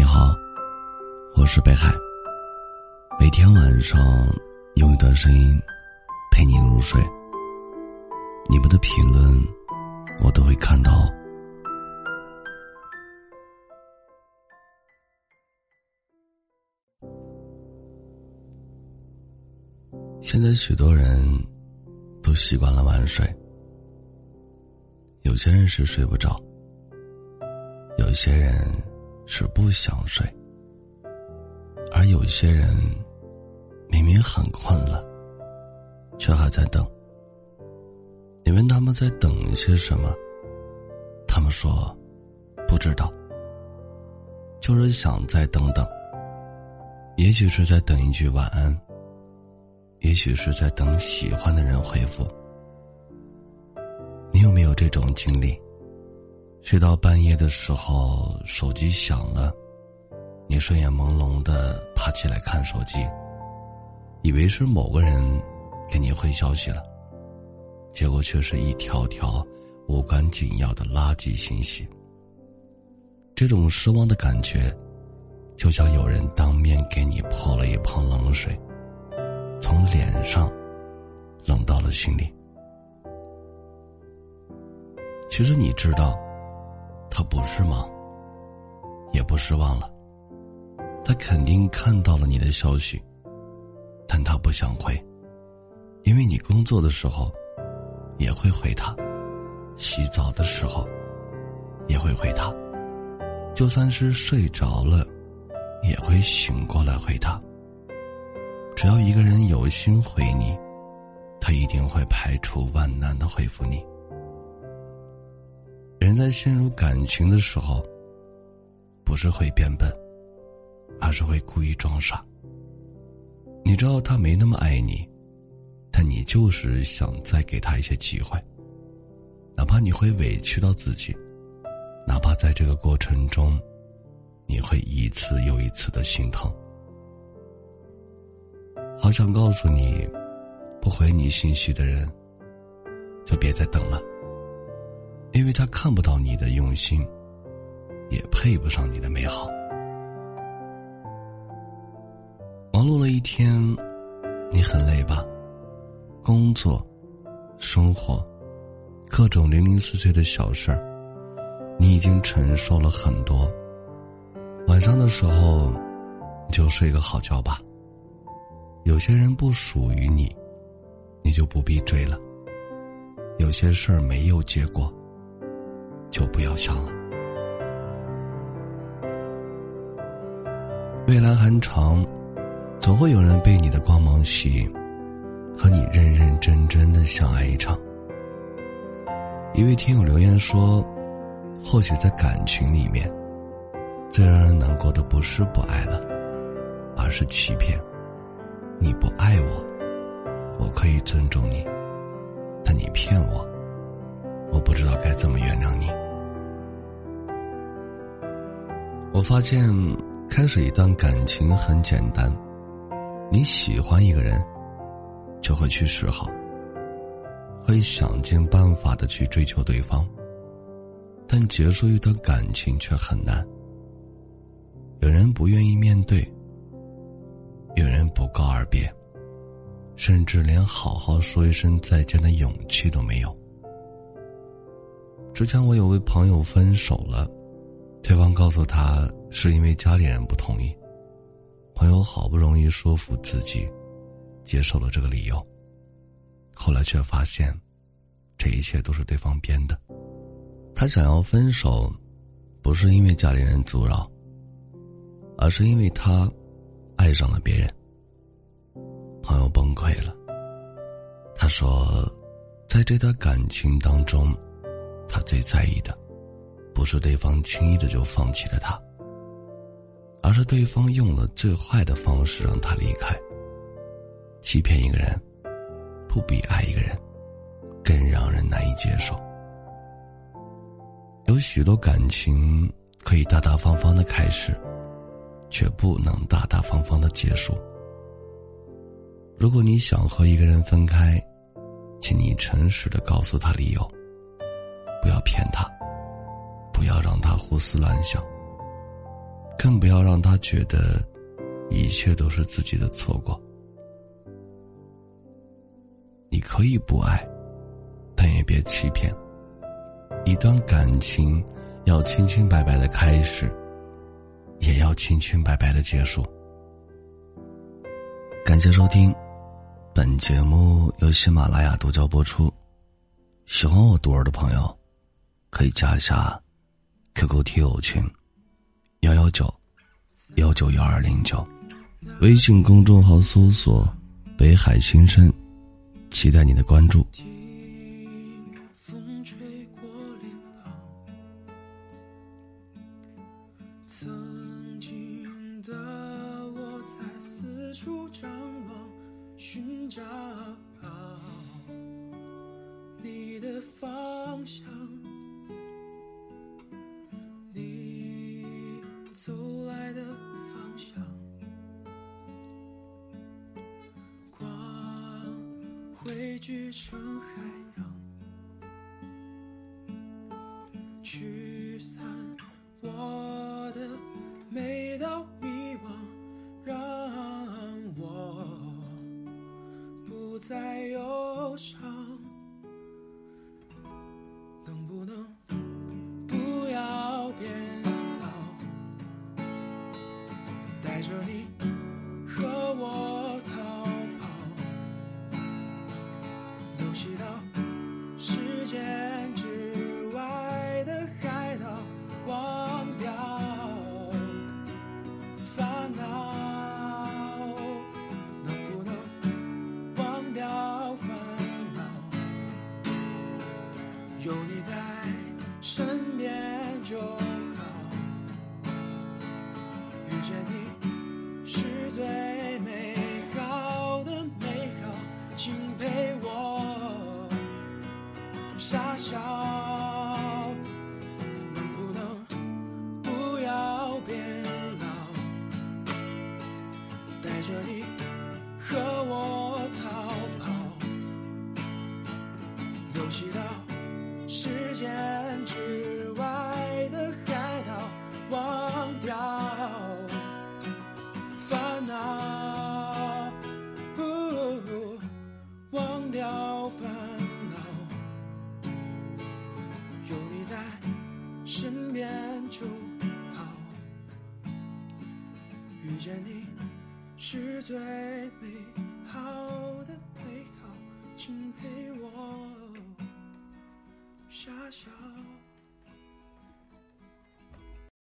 你好，我是北海。每天晚上用一段声音陪你入睡。你们的评论我都会看到。现在许多人都习惯了晚睡，有些人是睡不着，有些人是不想睡，而有些人明明很困了，却还在等。你问他们在等一些什么，他们说不知道，就是想再等等。也许是在等一句晚安。也许是在等喜欢的人回复。你有没有这种经历？睡到半夜的时候，手机响了，你睡眼朦胧的爬起来看手机，以为是某个人给你回消息了，结果却是一条条无关紧要的垃圾信息。这种失望的感觉，就像有人当面给你泼了一盆冷水。从脸上冷到了心里。其实你知道，他不是忙，也不失望了。他肯定看到了你的消息，但他不想回，因为你工作的时候也会回他，洗澡的时候也会回他，就算是睡着了，也会醒过来回他。只要一个人有心回你，他一定会排除万难的回复你。人在陷入感情的时候，不是会变笨，而是会故意装傻。你知道他没那么爱你，但你就是想再给他一些机会，哪怕你会委屈到自己，哪怕在这个过程中，你会一次又一次的心疼。好想告诉你，不回你信息的人，就别再等了，因为他看不到你的用心，也配不上你的美好。忙碌了一天，你很累吧？工作、生活，各种零零碎碎的小事儿，你已经承受了很多。晚上的时候，就睡个好觉吧。有些人不属于你，你就不必追了。有些事儿没有结果，就不要想了。未来很长，总会有人被你的光芒吸引，和你认认真真的相爱一场。一位听友留言说：“或许在感情里面，最让人难过的不是不爱了，而是欺骗。”你不爱我，我可以尊重你，但你骗我，我不知道该怎么原谅你。我发现开始一段感情很简单，你喜欢一个人，就会去示好，会想尽办法的去追求对方，但结束一段感情却很难。有人不愿意面对。有人不告而别，甚至连好好说一声再见的勇气都没有。之前我有位朋友分手了，告诉他是因为家里人不同意。朋友好不容易说服自己，接受了这个理由，后来却发现，这一切都是对方编的。他想要分手，不是因为家里人阻扰，而是因为他。爱上了别人，朋友崩溃了。他说，在这段感情当中，他最在意的，不是对方轻易的就放弃了他，而是对方用了最坏的方式让他离开。欺骗一个人，不比爱一个人更让人难以接受。有许多感情可以大大方方的开始。却不能大大方方的结束。如果你想和一个人分开，请你诚实的告诉他理由，不要骗他，不要让他胡思乱想。更不要让他觉得一切都是自己的错过。你可以不爱，但也别欺骗。一段感情要清清白白的开始，也要清清白白的结束。感谢收听，本节目由喜马拉雅独家播出。喜欢我独儿的朋友，可以加一下 QQ 听友群幺幺九幺九幺二零九，微信公众号搜索“北海新生”，期待你的关注。听风吹过脸庞曾经的我在四处张望，寻找你的方向。走来的方向，光汇聚成海洋，带着你和我逃跑，游戏到时间之外的海岛，忘掉烦恼，能不能忘掉烦恼。有你在身边就好，遇见你变老，带着你和我逃跑，游戏到。时间遇见你是最美好的美好，请陪我。傻笑。